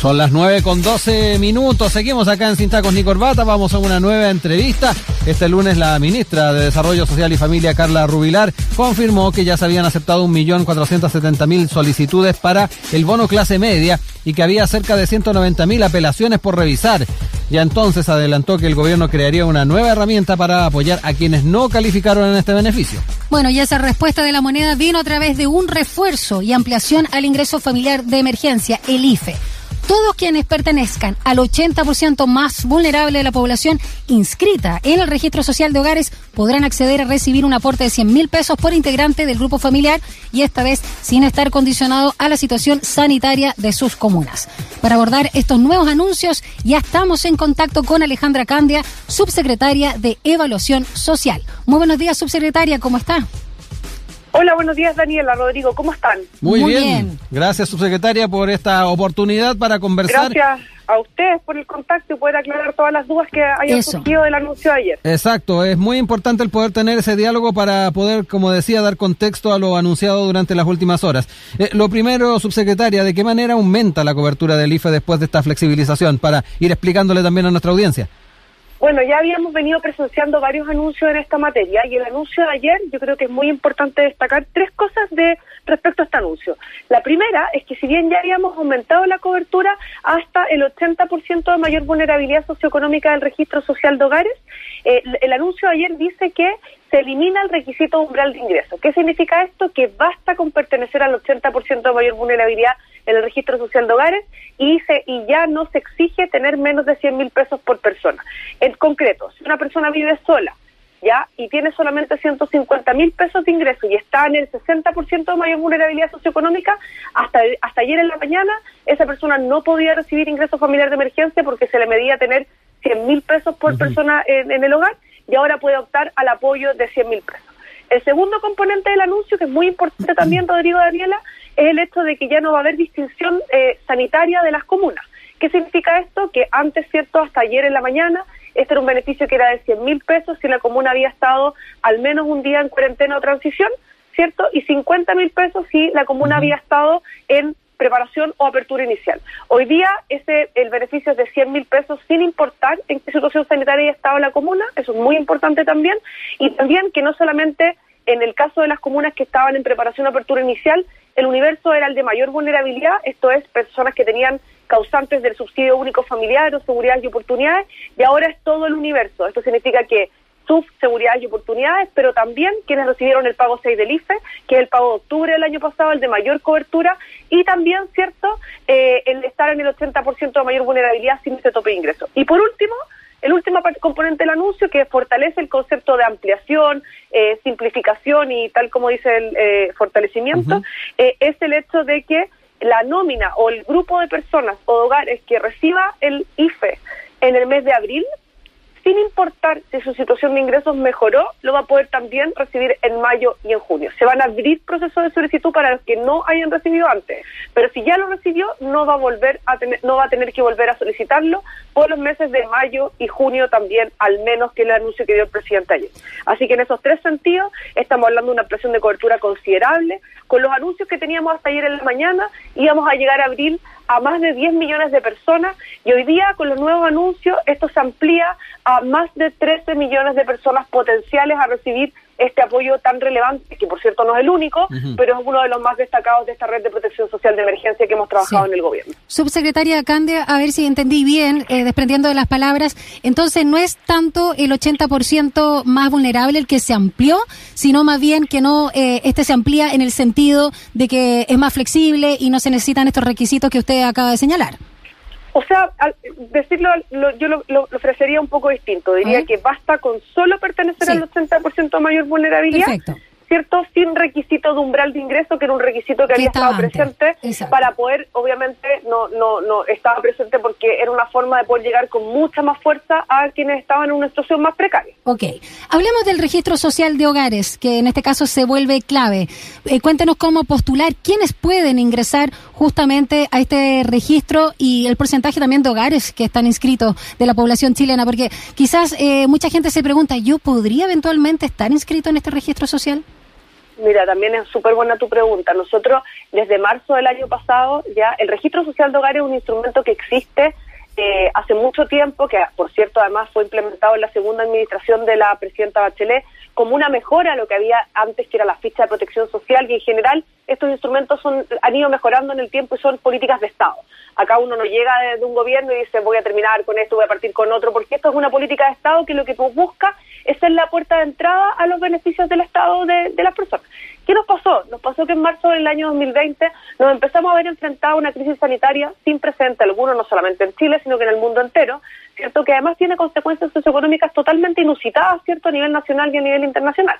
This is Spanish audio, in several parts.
Son las 9 con 12 minutos. Seguimos acá en Sin Tacos ni Corbata. Vamos a una nueva entrevista. Este lunes la ministra de Desarrollo Social y Familia, Carla Rubilar, confirmó que ya se habían aceptado 1.470.000 solicitudes para el bono clase media y que había cerca de 190.000 apelaciones por revisar. Ya entonces adelantó que el gobierno crearía una nueva herramienta para apoyar a quienes no calificaron en este beneficio. Bueno, y esa respuesta de la moneda vino a través de un refuerzo y ampliación al ingreso familiar de emergencia, el IFE. Todos quienes pertenezcan al 80% más vulnerable de la población inscrita en el registro social de hogares podrán acceder a recibir un aporte de 100 mil pesos por integrante del grupo familiar y esta vez sin estar condicionado a la situación sanitaria de sus comunas. Para abordar estos nuevos anuncios ya estamos en contacto con Alejandra Candia, subsecretaria de Evaluación Social. Muy buenos días, subsecretaria, ¿cómo está? Hola, buenos días Daniela, Rodrigo, ¿cómo están? Muy, bien. Gracias, subsecretaria, por esta oportunidad para conversar. Gracias a ustedes por el contacto y poder aclarar todas las dudas que hayan surgido del anuncio de ayer. Exacto, es muy importante el poder tener ese diálogo para poder, como decía, dar contexto a lo anunciado durante las últimas horas. Eh, lo primero, subsecretaria, ¿de qué manera aumenta la cobertura del IFE después de esta flexibilización? Para ir explicándole también a nuestra audiencia. Bueno, ya habíamos venido presenciando varios anuncios en esta materia y el anuncio de ayer yo creo que es muy importante destacar tres cosas de respecto a este anuncio. La primera es que si bien ya habíamos aumentado la cobertura hasta el 80% de mayor vulnerabilidad socioeconómica del registro social de hogares, eh, el anuncio de ayer dice que se elimina el requisito umbral de ingreso. ¿Qué significa esto? Que basta con pertenecer al 80% de mayor vulnerabilidad en el registro social de hogares y, se, y ya no se exige tener menos de 100 mil pesos por persona. En concreto, si una persona vive sola, ¿ya? Y tiene solamente 150 mil pesos de ingreso y está en el 60% de mayor vulnerabilidad socioeconómica, hasta, hasta ayer en la mañana esa persona no podía recibir ingreso familiar de emergencia porque se le medía tener 100 mil pesos por persona en, el hogar y ahora puede optar al apoyo de 100 mil pesos. El segundo componente del anuncio, que es muy importante también, Rodrigo Daniela, es el hecho de que ya no va a haber distinción eh, sanitaria de las comunas. ¿Qué significa esto? Que antes, ¿cierto? Hasta ayer en la mañana, este era un beneficio que era de 100 mil pesos si la comuna había estado al menos un día en cuarentena o transición, ¿cierto? Y 50 mil pesos si la comuna había estado en preparación o apertura inicial. Hoy día ese el beneficio es de 100 mil pesos sin importar en qué situación sanitaria haya estado la comuna, eso es muy importante también, y también que no solamente en el caso de las comunas que estaban en preparación o apertura inicial, el universo era el de mayor vulnerabilidad, esto es, personas que tenían causantes del subsidio único familiar o seguridad y oportunidades, y ahora es todo el universo. Esto significa que sus seguridades y oportunidades, pero también quienes recibieron el pago 6 del IFE, que es el pago de octubre del año pasado, el de mayor cobertura, y también, ¿cierto?, eh, el estar en el 80% de mayor vulnerabilidad sin este tope de ingreso. Y por último, el último componente del anuncio que fortalece el concepto de ampliación, eh, simplificación y tal como dice el eh, fortalecimiento, es el hecho de que la nómina o el grupo de personas o hogares que reciba el IFE en el mes de abril sin importar si su situación de ingresos mejoró, lo va a poder también recibir en mayo y en junio. Se van a abrir procesos de solicitud para los que no hayan recibido antes, pero si ya lo recibió, no va a volver a tener, no va a tener que volver a solicitarlo por los meses de mayo y junio también, al menos que el anuncio que dio el presidente ayer. Así que en esos tres sentidos estamos hablando de una presión de cobertura considerable. Con los anuncios que teníamos hasta ayer en la mañana, íbamos a llegar a abril a más de 10 millones de personas y hoy día con los nuevos anuncios esto se amplía a más de 13 millones de personas potenciales a recibir este apoyo tan relevante, que por cierto no es el único, pero es uno de los más destacados de esta red de protección social de emergencia que hemos trabajado en el gobierno. Subsecretaria Candia, a ver si entendí bien, eh, desprendiendo de las palabras, entonces no es tanto el 80% más vulnerable el que se amplió, sino más bien que no, eh, este se amplía en el sentido de que es más flexible y no se necesitan estos requisitos que usted acaba de señalar. O sea, decirlo, yo lo, ofrecería un poco distinto. Diría que basta con solo pertenecer al 80% mayor vulnerabilidad. ¿Cierto? Sin requisito de umbral de ingreso, que era un requisito que, había estado presente para poder, obviamente, no, no, no estaba presente porque era una forma de poder llegar con mucha más fuerza a quienes estaban en una situación más precaria. Ok. Hablemos del registro social de hogares, que en este caso se vuelve clave. Eh, cuéntenos cómo postular, quiénes pueden ingresar justamente a este registro y el porcentaje también de hogares que están inscritos de la población chilena, porque quizás eh, mucha gente se pregunta, ¿yo podría eventualmente estar inscrito en este registro social? Mira, también es súper buena tu pregunta. Nosotros, desde marzo del año pasado, ya el registro social de hogar es un instrumento que existe eh, hace mucho tiempo, que por cierto además fue implementado en la segunda administración de la presidenta Bachelet, como una mejora a lo que había antes, que era la ficha de protección social, y en general estos instrumentos son, han ido mejorando en el tiempo y son políticas de Estado. Acá uno no llega desde un gobierno y dice voy a terminar con esto, voy a partir con otro, porque esto es una política de Estado que lo que busca es ser la puerta de entrada a los beneficios del Estado de, de las personas. ¿Qué nos pasó? Nos pasó que en marzo del año 2020 nos empezamos a ver enfrentado a una crisis sanitaria sin precedente alguno, no solamente en Chile, sino que en el mundo entero, ¿cierto? Que además tiene consecuencias socioeconómicas totalmente inusitadas, ¿cierto? A nivel nacional y a nivel internacional.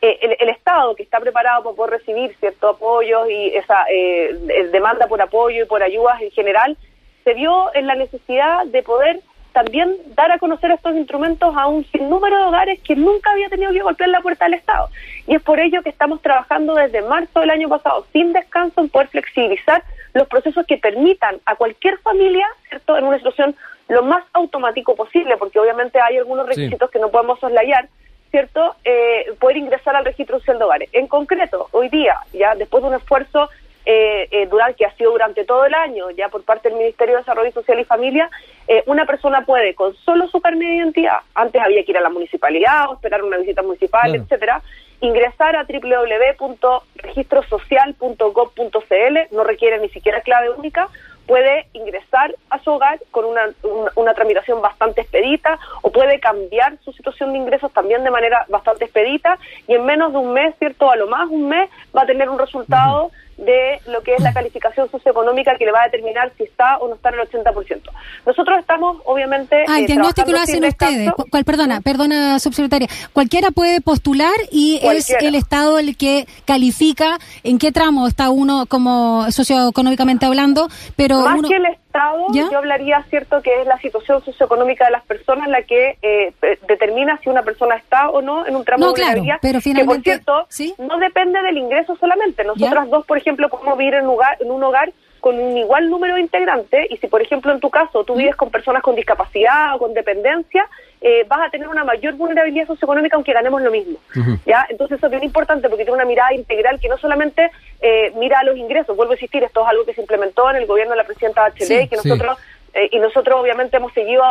Eh, el, Estado que está preparado para poder recibir ciertos apoyos y esa eh, demanda por apoyo y por ayudas en general, se vio en la necesidad de poder también dar a conocer estos instrumentos a un sinnúmero de hogares que nunca había tenido que golpear la puerta del Estado. Y es por ello que estamos trabajando desde marzo del año pasado sin descanso en poder flexibilizar los procesos que permitan a cualquier familia, ¿cierto?, en una situación lo más automático posible, porque obviamente hay algunos requisitos que no podemos soslayar, ¿cierto?, eh, poder ingresar al registro social de hogares. En concreto, hoy día, ya después de un esfuerzo eh, eh, durante, que ha sido durante todo el año, ya por parte del Ministerio de Desarrollo Social y Familia, eh, una persona puede, con solo su carnet de identidad, antes había que ir a la municipalidad o esperar una visita municipal, etcétera, ingresar a www.registrosocial.gov.cl, no requiere ni siquiera clave única, puede ingresar a su hogar con una, una, tramitación bastante expedita o puede cambiar su situación de ingresos también de manera bastante expedita y en menos de un mes, ¿cierto? A lo más un mes va a tener un resultado de lo que es la calificación socioeconómica que le va a determinar si está o no está en el 80%. Nosotros estamos, obviamente... Ah, el eh, diagnóstico lo hacen ustedes. ¿Cuál, perdona, perdona, subsecretaria. Cualquiera puede postular y es el Estado el que califica en qué tramo está uno como socioeconómicamente hablando, pero... Más que el Estado, yo hablaría, cierto, que es la situación socioeconómica de las personas la que eh, determina si una persona está o no en un tramo de vulnerabilidad, pero finalmente, que por cierto, no depende del ingreso solamente. Nosotras dos, por ejemplo, podemos vivir en, lugar, en un hogar con un igual número de integrantes y si, por ejemplo, en tu caso tú vives con personas con discapacidad o con dependencia, eh, vas a tener una mayor vulnerabilidad socioeconómica aunque ganemos lo mismo. ¿ya? Entonces eso es bien importante porque tiene una mirada integral que no solamente eh, mira a los ingresos, vuelvo a insistir, esto es algo que se implementó en el gobierno de la presidenta Bachelet y que nosotros... Eh, y nosotros obviamente hemos seguido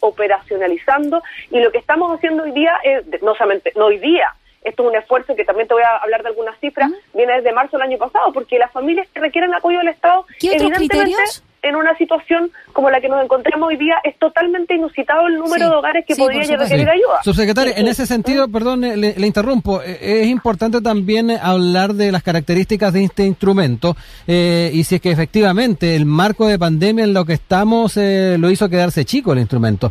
operacionalizando y lo que estamos haciendo hoy día es, no solamente, no hoy día, esto es un esfuerzo que también te voy a hablar de algunas cifras, viene desde marzo del año pasado, porque las familias que requieren apoyo del Estado, evidentemente en una situación como la que nos encontramos hoy día, es totalmente inusitado el número de hogares que podría requerir ayuda. Subsecretario, en ese sentido, perdón, le, le, interrumpo, eh, es importante también hablar de las características de este instrumento eh, y si es que efectivamente el marco de pandemia en lo que estamos eh, lo hizo quedarse chico el instrumento,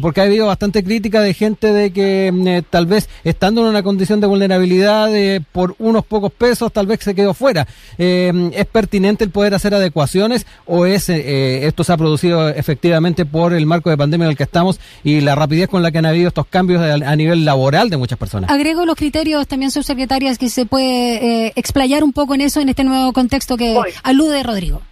porque ha habido bastante crítica de gente de que mm, tal vez estando en una condición de vulnerabilidad por unos pocos pesos tal vez se quedó fuera. ¿Es pertinente el poder hacer adecuaciones o es eh, esto se ha producido efectivamente por el marco de pandemia en el que estamos y la rapidez con la que han habido estos cambios a, nivel laboral de muchas personas. Agrego los criterios también, subsecretarias, que se puede eh, explayar un poco en eso en este nuevo contexto que alude Rodrigo.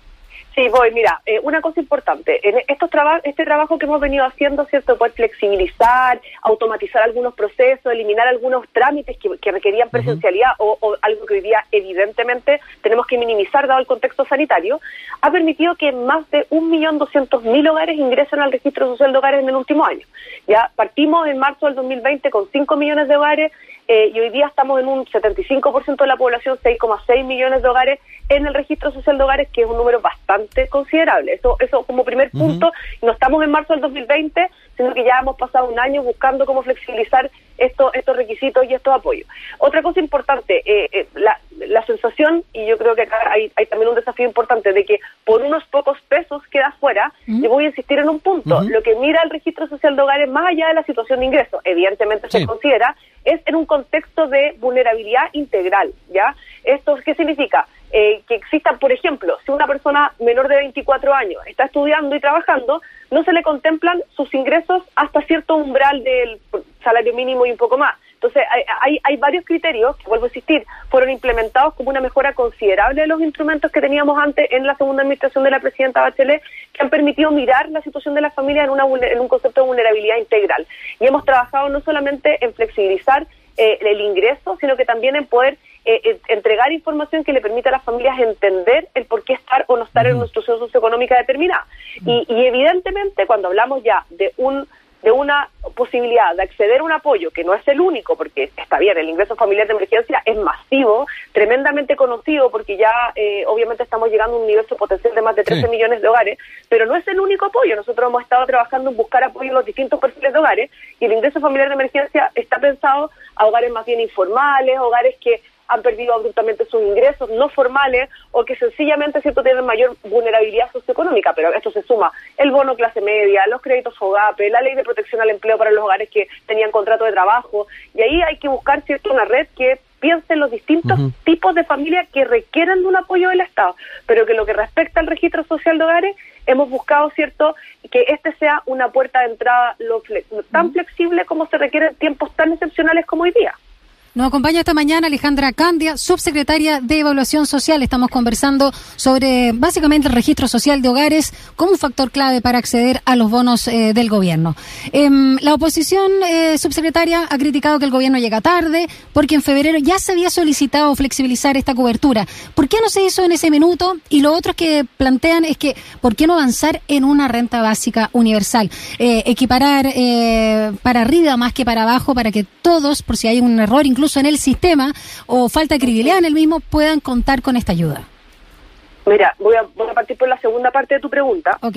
Sí, voy. Mira, eh, una cosa importante. En estos este trabajo que hemos venido haciendo, ¿cierto? Poder flexibilizar, automatizar algunos procesos, eliminar algunos trámites que, requerían presencialidad o, algo que hoy día, evidentemente, tenemos que minimizar dado el contexto sanitario, ha permitido que más de 1.200.000 hogares ingresen al registro social de hogares en el último año. Ya partimos en marzo del 2020 con 5 millones de hogares eh, y hoy día estamos en un 75% de la población, 6,6 millones de hogares en el registro social de hogares, que es un número bastante considerable. Eso, eso como primer punto, no estamos en marzo del 2020, sino que ya hemos pasado un año buscando cómo flexibilizar estos estos requisitos y estos apoyos. Otra cosa importante, eh, eh, la, la sensación, y yo creo que acá hay, hay, también un desafío importante, de que por unos pocos pesos queda fuera, y voy a insistir en un punto, lo que mira el registro social de hogares más allá de la situación de ingreso, evidentemente se considera, es en un contexto de vulnerabilidad integral, ¿ya? ¿Esto qué significa? Eh, que existan, por ejemplo, si una persona menor de 24 años está estudiando y trabajando, no se le contemplan sus ingresos hasta cierto umbral del salario mínimo y un poco más. Entonces, hay, hay, varios criterios, que vuelvo a insistir, fueron implementados como una mejora considerable de los instrumentos que teníamos antes en la segunda administración de la presidenta Bachelet, que han permitido mirar la situación de la familia en, una, en un concepto de vulnerabilidad integral. Y hemos trabajado no solamente en flexibilizar eh, el ingreso, sino que también en poder eh, entregar información que le permita a las familias entender el por qué estar o no estar en una situación socioeconómica determinada. y evidentemente cuando hablamos ya de un de una posibilidad de acceder a un apoyo que no es el único, porque está bien, el ingreso familiar de emergencia es masivo, tremendamente conocido, porque ya eh, obviamente estamos llegando a un universo potencial de más de 13 millones de hogares, pero no es el único apoyo. Nosotros hemos estado trabajando en buscar apoyo en los distintos perfiles de hogares y el ingreso familiar de emergencia está pensado a hogares más bien informales, hogares que han perdido abruptamente sus ingresos no formales o que sencillamente cierto tienen mayor vulnerabilidad socioeconómica, pero esto se suma el bono clase media, los créditos FOGAPE, la ley de protección al empleo para los hogares que tenían contrato de trabajo, y ahí hay que buscar cierto una red que piense en los distintos tipos de familias que requieren de un apoyo del Estado, pero que lo que respecta al registro social de hogares, hemos buscado, ¿cierto?, que este sea una puerta de entrada lo tan flexible como se requiere en tiempos tan excepcionales como hoy día. Nos acompaña esta mañana Alejandra Candia, subsecretaria de Evaluación Social. Estamos conversando sobre básicamente el registro social de hogares como un factor clave para acceder a los bonos eh, del gobierno. Em, la oposición eh, subsecretaria ha criticado que el gobierno llega tarde porque en febrero ya se había solicitado flexibilizar esta cobertura. ¿Por qué no se hizo en ese minuto? Y lo otro que plantean es que ¿por qué no avanzar en una renta básica universal? Eh, equiparar para arriba más que para abajo para que todos, por si hay un error, incluso incluso en el sistema o falta de credibilidad en el mismo, puedan contar con esta ayuda? Mira, voy a, voy a partir por la segunda parte de tu pregunta. Ok.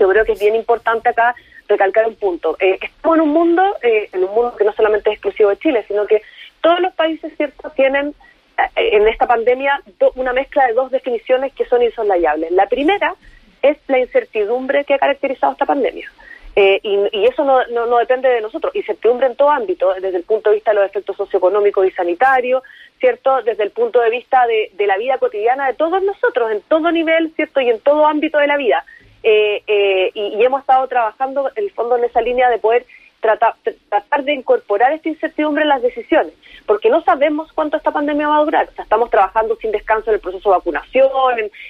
Yo creo que es bien importante acá recalcar un punto. Eh, estamos en un mundo, eh, en un mundo que no solamente es exclusivo de Chile, sino que todos los países, ¿cierto?, tienen eh, en esta pandemia una mezcla de dos definiciones que son insoslayables. La primera es la incertidumbre que ha caracterizado esta pandemia. Eh, y, eso no, no, depende de nosotros. Incertidumbre en todo ámbito, desde el punto de vista de los efectos socioeconómicos y sanitarios, ¿cierto? Desde el punto de vista de, de la vida cotidiana de todos nosotros, en todo nivel, ¿cierto? Y en todo ámbito de la vida. Eh, eh, y, y, hemos estado trabajando, en el fondo, en esa línea de poder tratar, tratar de incorporar esta incertidumbre en las decisiones, porque no sabemos cuánto esta pandemia va a durar. O sea, estamos trabajando sin descanso en el proceso de vacunación,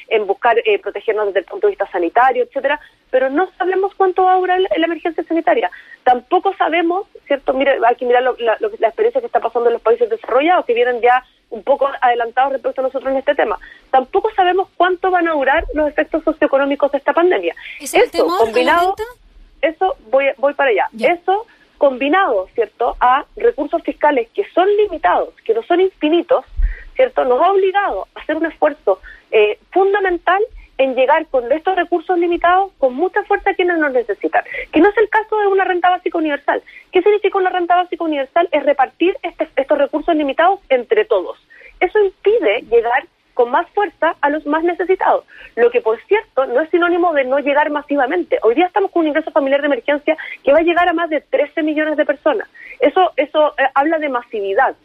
en, buscar eh, protegernos desde el punto de vista sanitario, etcétera, pero no sabemos cuánto va a durar la, emergencia sanitaria. Tampoco sabemos, ¿cierto? Mira, hay que mirar la, la experiencia que está pasando en los países desarrollados, que vienen ya un poco adelantados respecto a nosotros en este tema. Tampoco sabemos cuánto van a durar los efectos socioeconómicos de esta pandemia. ¿Es Esto combinado eso voy, voy para allá. Eso combinado, ¿cierto?, a recursos fiscales que son limitados, que no son infinitos, ¿cierto?, nos ha obligado a hacer un esfuerzo eh, fundamental en llegar con estos recursos limitados con mucha fuerza a quienes nos necesitan. Que no es el caso de una renta básica universal. ¿Qué significa una renta básica universal? Es repartir este, estos recursos limitados entre todos. Eso impide llegar con más fuerza a los más necesitados. Lo que, por cierto, no es sinónimo de no llegar masivamente. Hoy día estamos con un ingreso familiar de emergencia que va a llegar a más de 13 millones de personas. Eso, eso eh, habla de masividad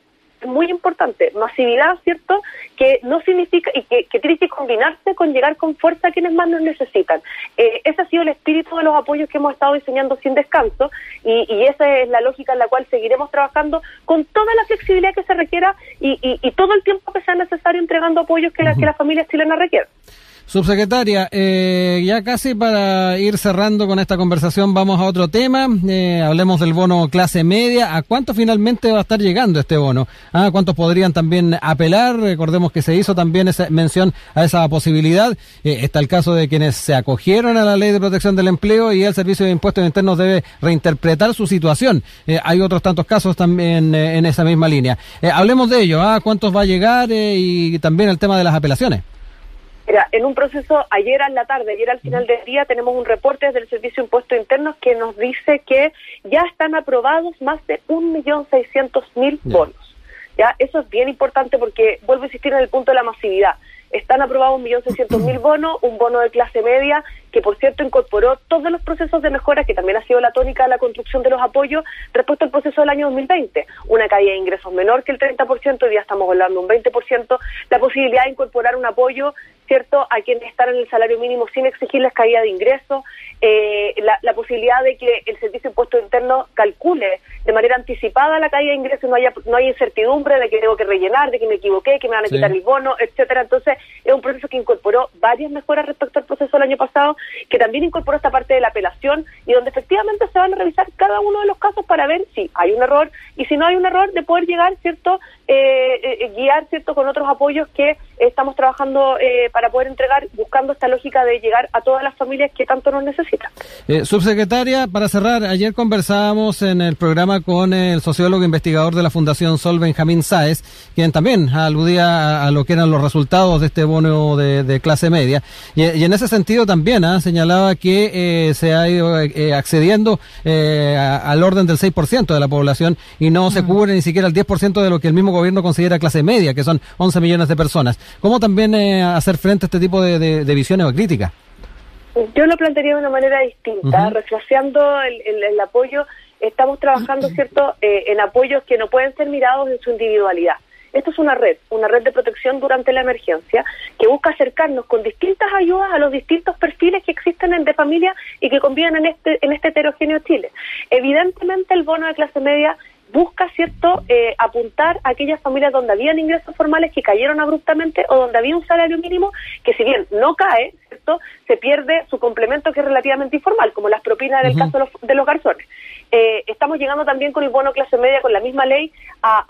muy importante, masividad, ¿cierto? Que no significa, y que, tiene que combinarse con llegar con fuerza a quienes más nos necesitan. Eh, ese ha sido el espíritu de los apoyos que hemos estado diseñando sin descanso y, esa es la lógica en la cual seguiremos trabajando con toda la flexibilidad que se requiera y, todo el tiempo que sea necesario entregando apoyos que, la, que las familias chilenas requieren. Subsecretaria, eh, ya casi para ir cerrando con esta conversación vamos a otro tema. Eh, hablemos del bono clase media. ¿A cuánto finalmente va a estar llegando este bono? ¿A cuántos podrían también apelar? Recordemos que se hizo también esa mención a esa posibilidad. Eh, está el caso de quienes se acogieron a la ley de protección del empleo y el Servicio de Impuestos Internos debe reinterpretar su situación. Eh, hay otros tantos casos también en esa misma línea. hablemos de ello. ¿A cuántos va a llegar? y también el tema de las apelaciones. Mira, en un proceso, ayer a la tarde, ayer al final del día, tenemos un reporte desde el Servicio de Impuestos Internos que nos dice que ya están aprobados más de 1.600.000 bonos. ¿ya? Eso es bien importante porque vuelvo a insistir en el punto de la masividad. Están aprobados 1.600.000 bonos, un bono de clase media que por cierto incorporó todos los procesos de mejora, que también ha sido la tónica de la construcción de los apoyos respecto al proceso del año 2020. Una caída de ingresos menor que el 30%, hoy día estamos hablando de un 20%, la posibilidad de incorporar un apoyo ¿cierto?, a quienes están en el salario mínimo sin exigirles caída de ingresos, eh, la, posibilidad de que el Servicio de Impuesto Interno calcule de manera anticipada la caída de ingresos, no haya, no haya incertidumbre de que tengo que rellenar, de que me equivoqué, que me van a quitar el bono, etcétera. Entonces, es un proceso que incorporó varias mejoras respecto al proceso del año pasado, que también incorporó esta parte de la apelación y donde efectivamente se van a revisar cada uno de los casos para ver si hay un error y si no hay un error, de poder llegar, ¿cierto? Eh, guiar, ¿cierto? Con otros apoyos que estamos trabajando para poder entregar, buscando esta lógica de llegar a todas las familias que tanto nos necesitan. subsecretaria, para cerrar, ayer conversábamos en el programa con el sociólogo investigador de la Fundación Sol, Benjamín Sáez, quien también aludía a, lo que eran los resultados de este bono de, clase media. Y, en ese sentido también ¿ah? señalaba que se ha ido accediendo al orden del 6% de la población y no se mm. cubre ni siquiera el 10% de lo que el mismo gobierno considera clase media, que son 11 millones de personas. ¿Cómo también eh, hacer frente a este tipo de, visiones o críticas? Yo lo plantearía de una manera distinta, uh el, apoyo. Estamos trabajando, ¿cierto?, eh, en apoyos que no pueden ser mirados en su individualidad. Esto es una red, una red de protección durante la emergencia que busca acercarnos con distintas ayudas a los distintos perfiles que existen en de familia y que conviven en este, en este heterogéneo Chile. Evidentemente el bono de clase media busca, ¿cierto?, eh, apuntar a aquellas familias donde habían ingresos formales que cayeron abruptamente o donde había un salario mínimo que si bien no cae, ¿cierto?, se pierde su complemento que es relativamente informal, como las propinas en el caso de los, de los garzones. Eh, estamos llegando también con el bono clase media, con la misma ley, a,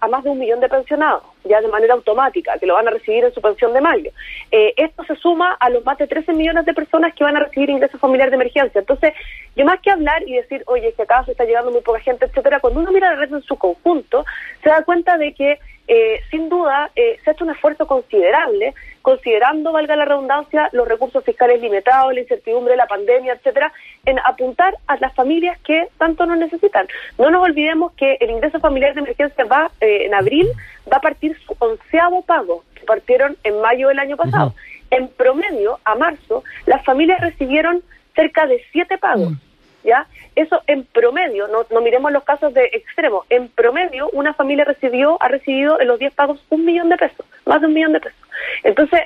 a, más de un millón de pensionados, ya de manera automática, que lo van a recibir en su pensión de mayo. Eh, esto se suma a los más de 13 millones de personas que van a recibir ingresos familiares de emergencia. Entonces, yo más que hablar y decir, oye, que acá se está llegando muy poca gente, etcétera, cuando uno mira la red en su conjunto, se da cuenta de que eh, sin duda eh, se ha hecho un esfuerzo considerable, considerando, valga la redundancia, los recursos fiscales limitados, la incertidumbre de la pandemia, etcétera, en apuntar a las familias que tanto nos necesitan. No nos olvidemos que el ingreso familiar de emergencia va eh, en abril, va a partir su onceavo pago, que partieron en mayo del año pasado. En promedio, a marzo, las familias recibieron cerca de siete pagos. Mm. ¿Ya? Eso en promedio, no, no miremos los casos de extremo, en promedio una familia recibió, ha recibido en los 10 pagos un millón de pesos, más de un millón de pesos. Entonces,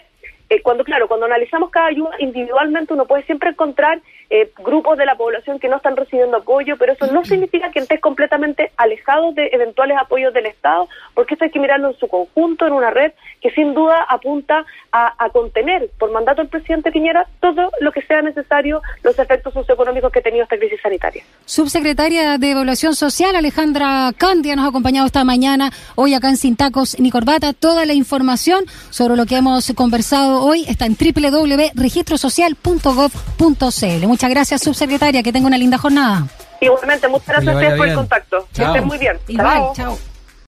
eh, cuando claro, cuando analizamos cada ayuda individualmente uno puede siempre encontrar eh, grupos de la población que no están recibiendo apoyo, pero eso no significa que estés completamente alejado de eventuales apoyos del Estado, porque esto hay que mirarlo en su conjunto, en una red que sin duda apunta a, contener, por mandato del presidente Piñera, todo lo que sea necesario, los efectos socioeconómicos que ha tenido esta crisis sanitaria. Subsecretaria de Evaluación Social, Alejandra Candia, nos ha acompañado esta mañana, hoy acá en Sin Tacos ni Corbata. Toda la información sobre lo que hemos conversado hoy está en www.registrosocial.gov.cl. Muchas gracias, subsecretaria. Que tenga una linda jornada. Igualmente, muchas gracias a ustedes por el contacto. Que estén muy bien. Igual, chao.